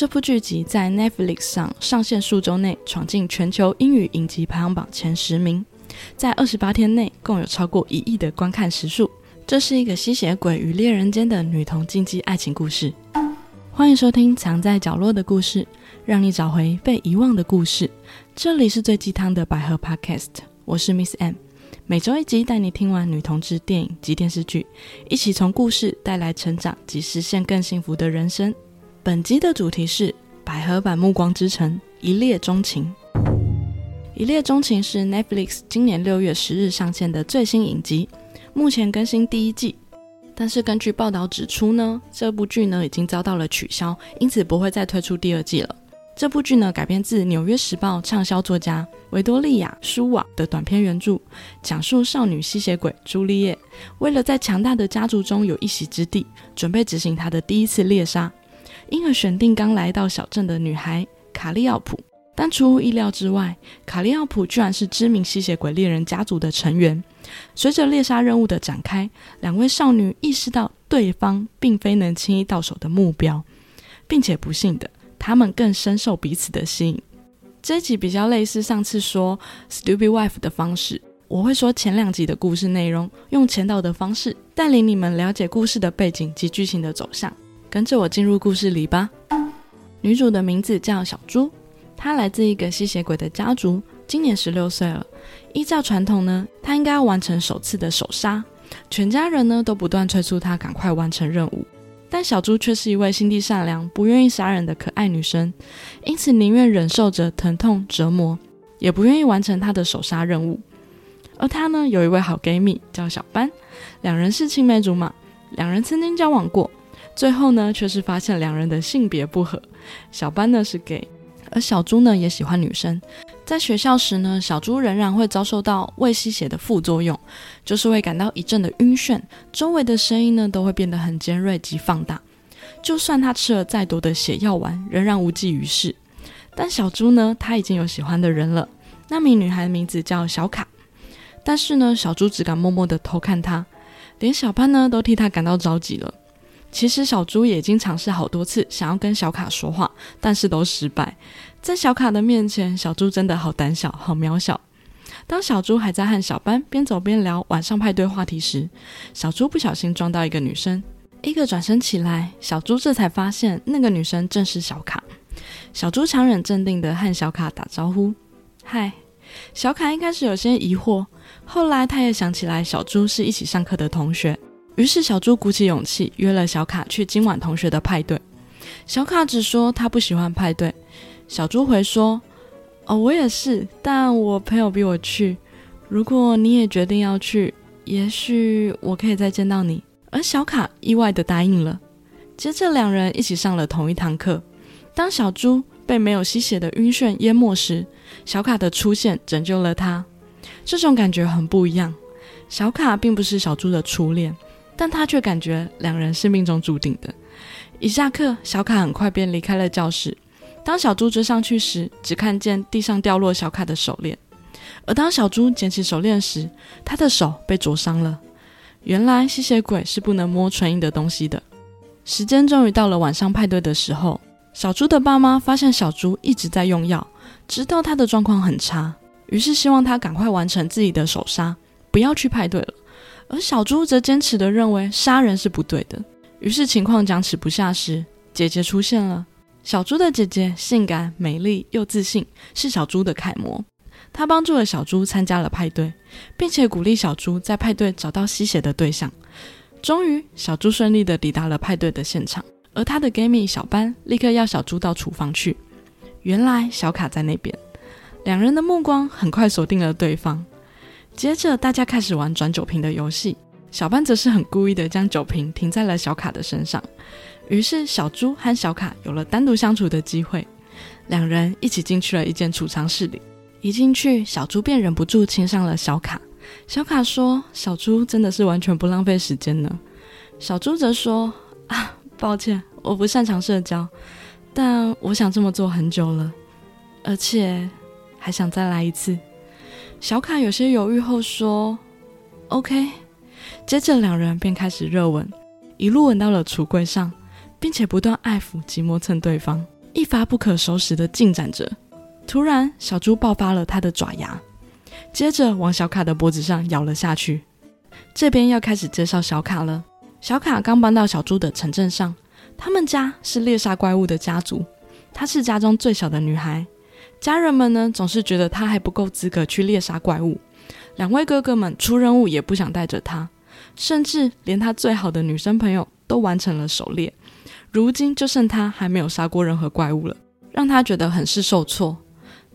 这部剧集在 Netflix 上上线数周内，闯进全球英语影集排行榜前十名，在二十八天内共有超过一亿的观看时数。这是一个吸血鬼与猎人间的女童禁忌爱情故事。欢迎收听《藏在角落的故事》，让你找回被遗忘的故事。这里是最鸡汤的百合 Podcast，我是 Miss M。每周一集，带你听完女同志电影及电视剧，一起从故事带来成长及实现更幸福的人生。本集的主题是百合版《暮光之城》一列钟情。一列钟情是 Netflix 今年六月十日上线的最新影集，目前更新第一季。但是根据报道指出呢，这部剧呢已经遭到了取消，因此不会再推出第二季了。这部剧呢改编自《纽约时报》畅销作家维多利亚·舒瓦的短篇原著，讲述少女吸血鬼朱丽叶为了在强大的家族中有一席之地，准备执行她的第一次猎杀。因而选定刚来到小镇的女孩卡利奥普，但出乎意料之外，卡利奥普居然是知名吸血鬼猎人家族的成员。随着猎杀任务的展开，两位少女意识到对方并非能轻易到手的目标，并且不幸的，她们更深受彼此的吸引。这一集比较类似上次说《Stupid Wife》的方式，我会说前两集的故事内容，用前导的方式带领你们了解故事的背景及剧情的走向。跟着我进入故事里吧。女主的名字叫小猪，她来自一个吸血鬼的家族，今年十六岁了。依照传统呢，她应该要完成首次的手杀，全家人呢都不断催促她赶快完成任务。但小猪却是一位心地善良、不愿意杀人的可爱女生，因此宁愿忍受着疼痛折磨，也不愿意完成她的手杀任务。而她呢，有一位好闺蜜叫小班，两人是青梅竹马，两人曾经交往过。最后呢，却是发现两人的性别不合。小班呢是 gay，而小猪呢也喜欢女生。在学校时呢，小猪仍然会遭受到胃吸血的副作用，就是会感到一阵的晕眩，周围的声音呢都会变得很尖锐及放大。就算他吃了再多的血药丸，仍然无济于事。但小猪呢，他已经有喜欢的人了，那名女孩的名字叫小卡。但是呢，小猪只敢默默的偷看她，连小班呢都替她感到着急了。其实小猪也已经尝试好多次想要跟小卡说话，但是都失败。在小卡的面前，小猪真的好胆小，好渺小。当小猪还在和小班边走边聊晚上派对话题时，小猪不小心撞到一个女生。一个转身起来，小猪这才发现那个女生正是小卡。小猪强忍镇定的和小卡打招呼：“嗨。”小卡一开始有些疑惑，后来他也想起来小猪是一起上课的同学。于是小猪鼓起勇气约了小卡去今晚同学的派对。小卡只说他不喜欢派对。小猪回说：“哦，我也是，但我朋友逼我去。如果你也决定要去，也许我可以再见到你。”而小卡意外的答应了。接着两人一起上了同一堂课。当小猪被没有吸血的晕眩淹没时，小卡的出现拯救了他。这种感觉很不一样。小卡并不是小猪的初恋。但他却感觉两人是命中注定的。一下课，小卡很快便离开了教室。当小猪追上去时，只看见地上掉落小卡的手链。而当小猪捡起手链时，他的手被灼伤了。原来吸血鬼是不能摸纯硬的东西的。时间终于到了晚上派对的时候，小猪的爸妈发现小猪一直在用药，知道他的状况很差，于是希望他赶快完成自己的手杀，不要去派对了。而小猪则坚持的认为杀人是不对的。于是情况僵持不下时，姐姐出现了。小猪的姐姐性感、美丽又自信，是小猪的楷模。她帮助了小猪参加了派对，并且鼓励小猪在派对找到吸血的对象。终于，小猪顺利的抵达了派对的现场。而他的 gay 蜜小班立刻要小猪到厨房去。原来小卡在那边，两人的目光很快锁定了对方。接着，大家开始玩转酒瓶的游戏。小班则是很故意的将酒瓶停在了小卡的身上，于是小猪和小卡有了单独相处的机会。两人一起进去了一间储藏室里，一进去，小猪便忍不住亲上了小卡。小卡说：“小猪真的是完全不浪费时间呢。”小猪则说：“啊，抱歉，我不擅长社交，但我想这么做很久了，而且还想再来一次。”小卡有些犹豫后说：“OK。”接着两人便开始热吻，一路吻到了橱柜上，并且不断爱抚及磨蹭对方。一发不可收拾的进展着。突然，小猪爆发了它的爪牙，接着往小卡的脖子上咬了下去。这边要开始介绍小卡了。小卡刚搬到小猪的城镇上，他们家是猎杀怪物的家族，她是家中最小的女孩。家人们呢总是觉得他还不够资格去猎杀怪物，两位哥哥们出任务也不想带着他，甚至连他最好的女生朋友都完成了狩猎，如今就剩他还没有杀过任何怪物了，让他觉得很是受挫。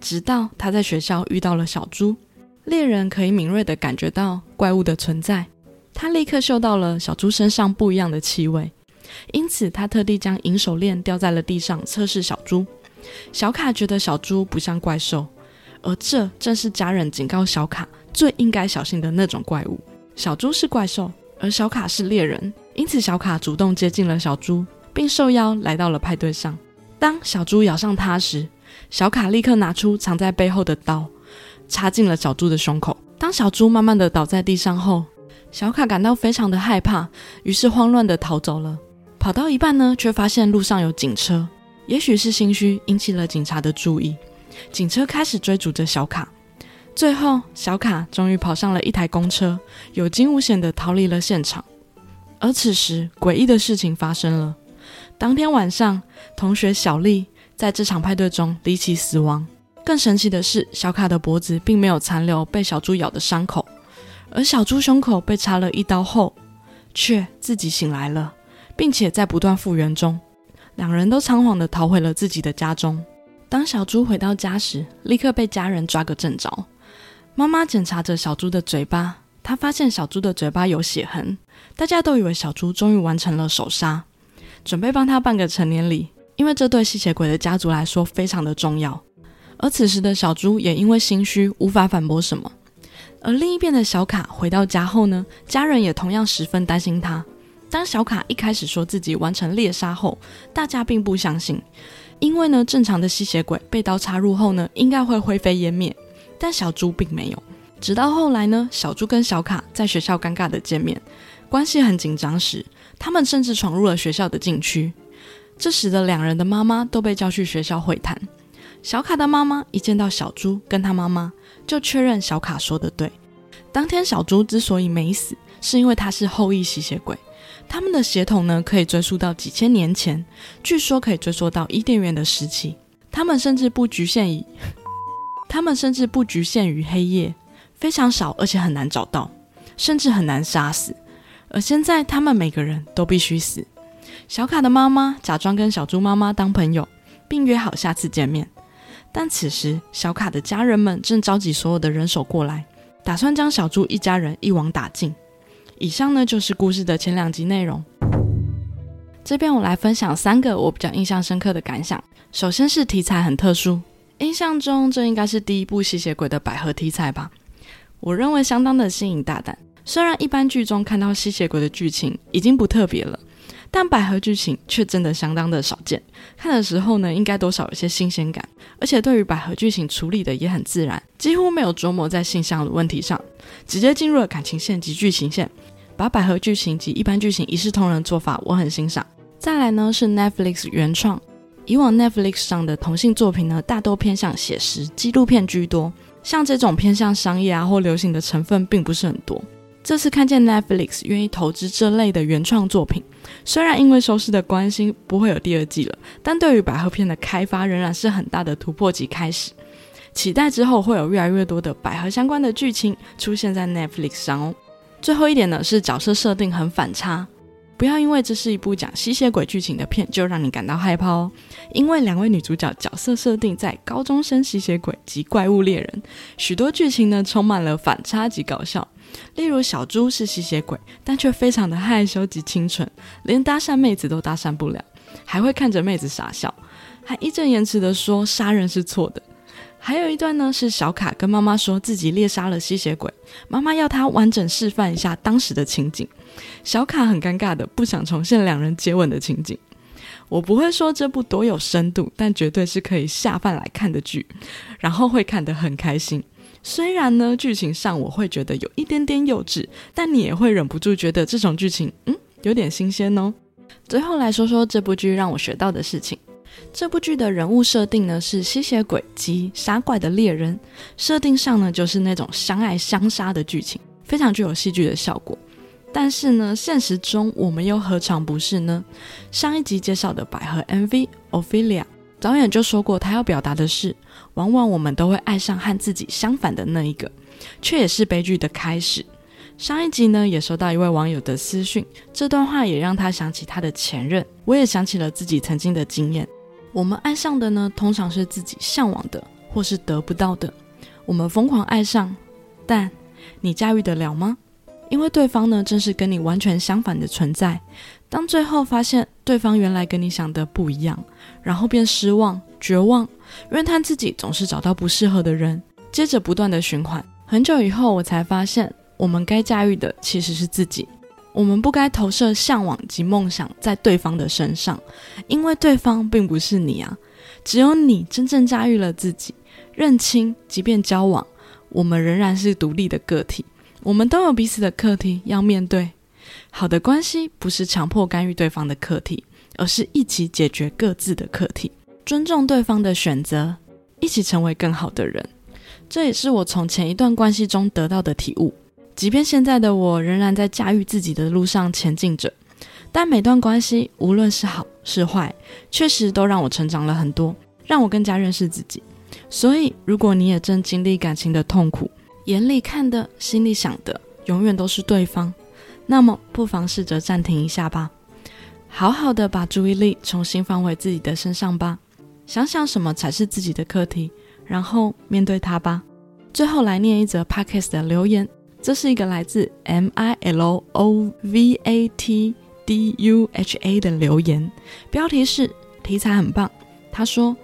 直到他在学校遇到了小猪，猎人可以敏锐地感觉到怪物的存在。他立刻嗅到了小猪身上不一样的气味，因此他特地将银手链掉在了地上测试小猪。小卡觉得小猪不像怪兽，而这正是家人警告小卡最应该小心的那种怪物。小猪是怪兽，而小卡是猎人，因此小卡主动接近了小猪，并受邀来到了派对上。当小猪咬上他时，小卡立刻拿出藏在背后的刀，插进了小猪的胸口。当小猪慢慢的倒在地上后，小卡感到非常的害怕，于是慌乱的逃走了。跑到一半呢，却发现路上有警车，也许是心虚引起了警察的注意，警车开始追逐着小卡。最后，小卡终于跑上了一台公车，有惊无险的逃离了现场。而此时，诡异的事情发生了。当天晚上，同学小丽。在这场派对中离奇死亡。更神奇的是，小卡的脖子并没有残留被小猪咬的伤口，而小猪胸口被插了一刀后，却自己醒来了，并且在不断复原中。两人都仓皇地逃回了自己的家中。当小猪回到家时，立刻被家人抓个正着。妈妈检查着小猪的嘴巴，她发现小猪的嘴巴有血痕。大家都以为小猪终于完成了手杀，准备帮他办个成年礼。因为这对吸血鬼的家族来说非常的重要，而此时的小猪也因为心虚无法反驳什么。而另一边的小卡回到家后呢，家人也同样十分担心他。当小卡一开始说自己完成猎杀后，大家并不相信，因为呢，正常的吸血鬼被刀插入后呢，应该会灰飞烟灭，但小猪并没有。直到后来呢，小猪跟小卡在学校尴尬的见面，关系很紧张时，他们甚至闯入了学校的禁区。这使得两人的妈妈都被叫去学校会谈。小卡的妈妈一见到小猪跟他妈妈，就确认小卡说的对。当天小猪之所以没死，是因为他是后裔吸血鬼，他们的血统呢可以追溯到几千年前，据说可以追溯到伊甸园的时期。他们甚至不局限于，他们甚至不局限于黑夜，非常少而且很难找到，甚至很难杀死。而现在他们每个人都必须死。小卡的妈妈假装跟小猪妈妈当朋友，并约好下次见面。但此时，小卡的家人们正召集所有的人手过来，打算将小猪一家人一网打尽。以上呢就是故事的前两集内容。这边我来分享三个我比较印象深刻的感想。首先是题材很特殊，印象中这应该是第一部吸血鬼的百合题材吧。我认为相当的新颖大胆。虽然一般剧中看到吸血鬼的剧情已经不特别了。但百合剧情却真的相当的少见，看的时候呢，应该多少有些新鲜感，而且对于百合剧情处理的也很自然，几乎没有琢磨在性向的问题上，直接进入了感情线及剧情线，把百合剧情及一般剧情一视同仁做法，我很欣赏。再来呢是 Netflix 原创，以往 Netflix 上的同性作品呢，大多偏向写实纪录片居多，像这种偏向商业啊或流行的成分并不是很多。这次看见 Netflix 愿意投资这类的原创作品。虽然因为收视的关心不会有第二季了，但对于百合片的开发仍然是很大的突破及开始。期待之后会有越来越多的百合相关的剧情出现在 Netflix 上哦。最后一点呢是角色设定很反差，不要因为这是一部讲吸血鬼剧情的片就让你感到害怕哦。因为两位女主角角色设定在高中生吸血鬼及怪物猎人，许多剧情呢充满了反差及搞笑。例如小猪是吸血鬼，但却非常的害羞及清纯，连搭讪妹子都搭讪不了，还会看着妹子傻笑，还义正言辞的说杀人是错的。还有一段呢，是小卡跟妈妈说自己猎杀了吸血鬼，妈妈要他完整示范一下当时的情景，小卡很尴尬的不想重现两人接吻的情景。我不会说这部多有深度，但绝对是可以下饭来看的剧，然后会看得很开心。虽然呢，剧情上我会觉得有一点点幼稚，但你也会忍不住觉得这种剧情，嗯，有点新鲜哦。最后来说说这部剧让我学到的事情。这部剧的人物设定呢是吸血鬼及杀怪的猎人，设定上呢就是那种相爱相杀的剧情，非常具有戏剧的效果。但是呢，现实中我们又何尝不是呢？上一集介绍的百合 MV Ophelia，导演就说过，他要表达的是，往往我们都会爱上和自己相反的那一个，却也是悲剧的开始。上一集呢，也收到一位网友的私讯，这段话也让他想起他的前任，我也想起了自己曾经的经验。我们爱上的呢，通常是自己向往的，或是得不到的。我们疯狂爱上，但你驾驭得了吗？因为对方呢，正是跟你完全相反的存在。当最后发现对方原来跟你想的不一样，然后便失望、绝望，怨叹自己总是找到不适合的人，接着不断的循环。很久以后，我才发现，我们该驾驭的其实是自己。我们不该投射向往及梦想在对方的身上，因为对方并不是你啊。只有你真正驾驭了自己，认清，即便交往，我们仍然是独立的个体。我们都有彼此的课题要面对。好的关系不是强迫干预对方的课题，而是一起解决各自的课题，尊重对方的选择，一起成为更好的人。这也是我从前一段关系中得到的体悟。即便现在的我仍然在驾驭自己的路上前进着，但每段关系无论是好是坏，确实都让我成长了很多，让我更加认识自己。所以，如果你也正经历感情的痛苦，眼里看的，心里想的，永远都是对方，那么不妨试着暂停一下吧，好好的把注意力重新放回自己的身上吧，想想什么才是自己的课题，然后面对它吧。最后来念一则 podcast 的留言，这是一个来自 M I L O V A T D U H A 的留言，标题是题材很棒。他说：“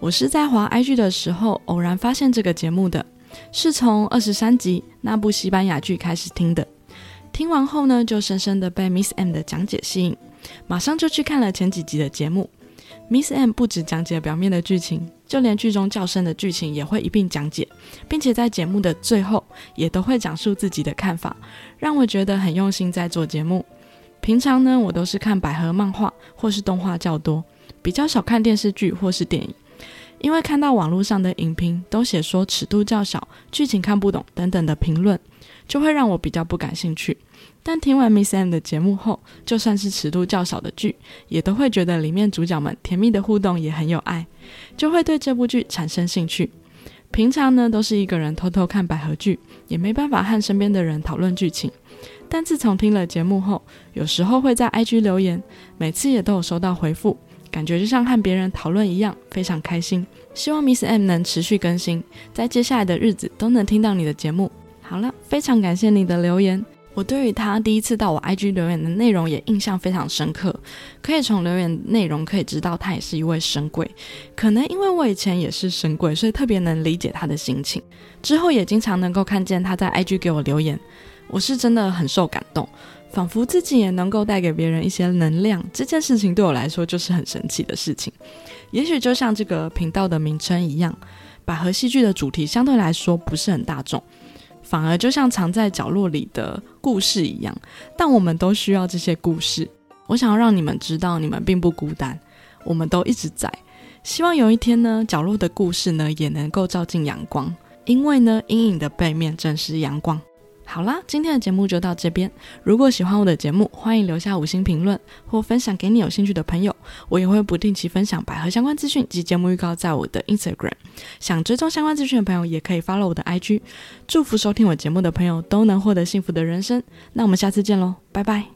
我是在滑 IG 的时候偶然发现这个节目的。”是从二十三集那部西班牙剧开始听的，听完后呢，就深深的被 Miss M 的讲解吸引，马上就去看了前几集的节目。Miss M 不只讲解表面的剧情，就连剧中较深的剧情也会一并讲解，并且在节目的最后也都会讲述自己的看法，让我觉得很用心在做节目。平常呢，我都是看百合漫画或是动画较多，比较少看电视剧或是电影。因为看到网络上的影评都写说尺度较小、剧情看不懂等等的评论，就会让我比较不感兴趣。但听完 Miss M 的节目后，就算是尺度较小的剧，也都会觉得里面主角们甜蜜的互动也很有爱，就会对这部剧产生兴趣。平常呢都是一个人偷偷看百合剧，也没办法和身边的人讨论剧情。但自从听了节目后，有时候会在 IG 留言，每次也都有收到回复。感觉就像和别人讨论一样，非常开心。希望 Miss M 能持续更新，在接下来的日子都能听到你的节目。好了，非常感谢你的留言。我对于他第一次到我 IG 留言的内容也印象非常深刻，可以从留言内容可以知道他也是一位神鬼。可能因为我以前也是神鬼，所以特别能理解他的心情。之后也经常能够看见他在 IG 给我留言，我是真的很受感动。仿佛自己也能够带给别人一些能量，这件事情对我来说就是很神奇的事情。也许就像这个频道的名称一样，百合戏剧的主题相对来说不是很大众，反而就像藏在角落里的故事一样。但我们都需要这些故事。我想要让你们知道，你们并不孤单，我们都一直在。希望有一天呢，角落的故事呢也能够照进阳光，因为呢，阴影的背面正是阳光。好啦，今天的节目就到这边。如果喜欢我的节目，欢迎留下五星评论或分享给你有兴趣的朋友。我也会不定期分享百合相关资讯及节目预告在我的 Instagram。想追踪相关资讯的朋友，也可以 follow 我的 IG。祝福收听我节目的朋友都能获得幸福的人生。那我们下次见喽，拜拜。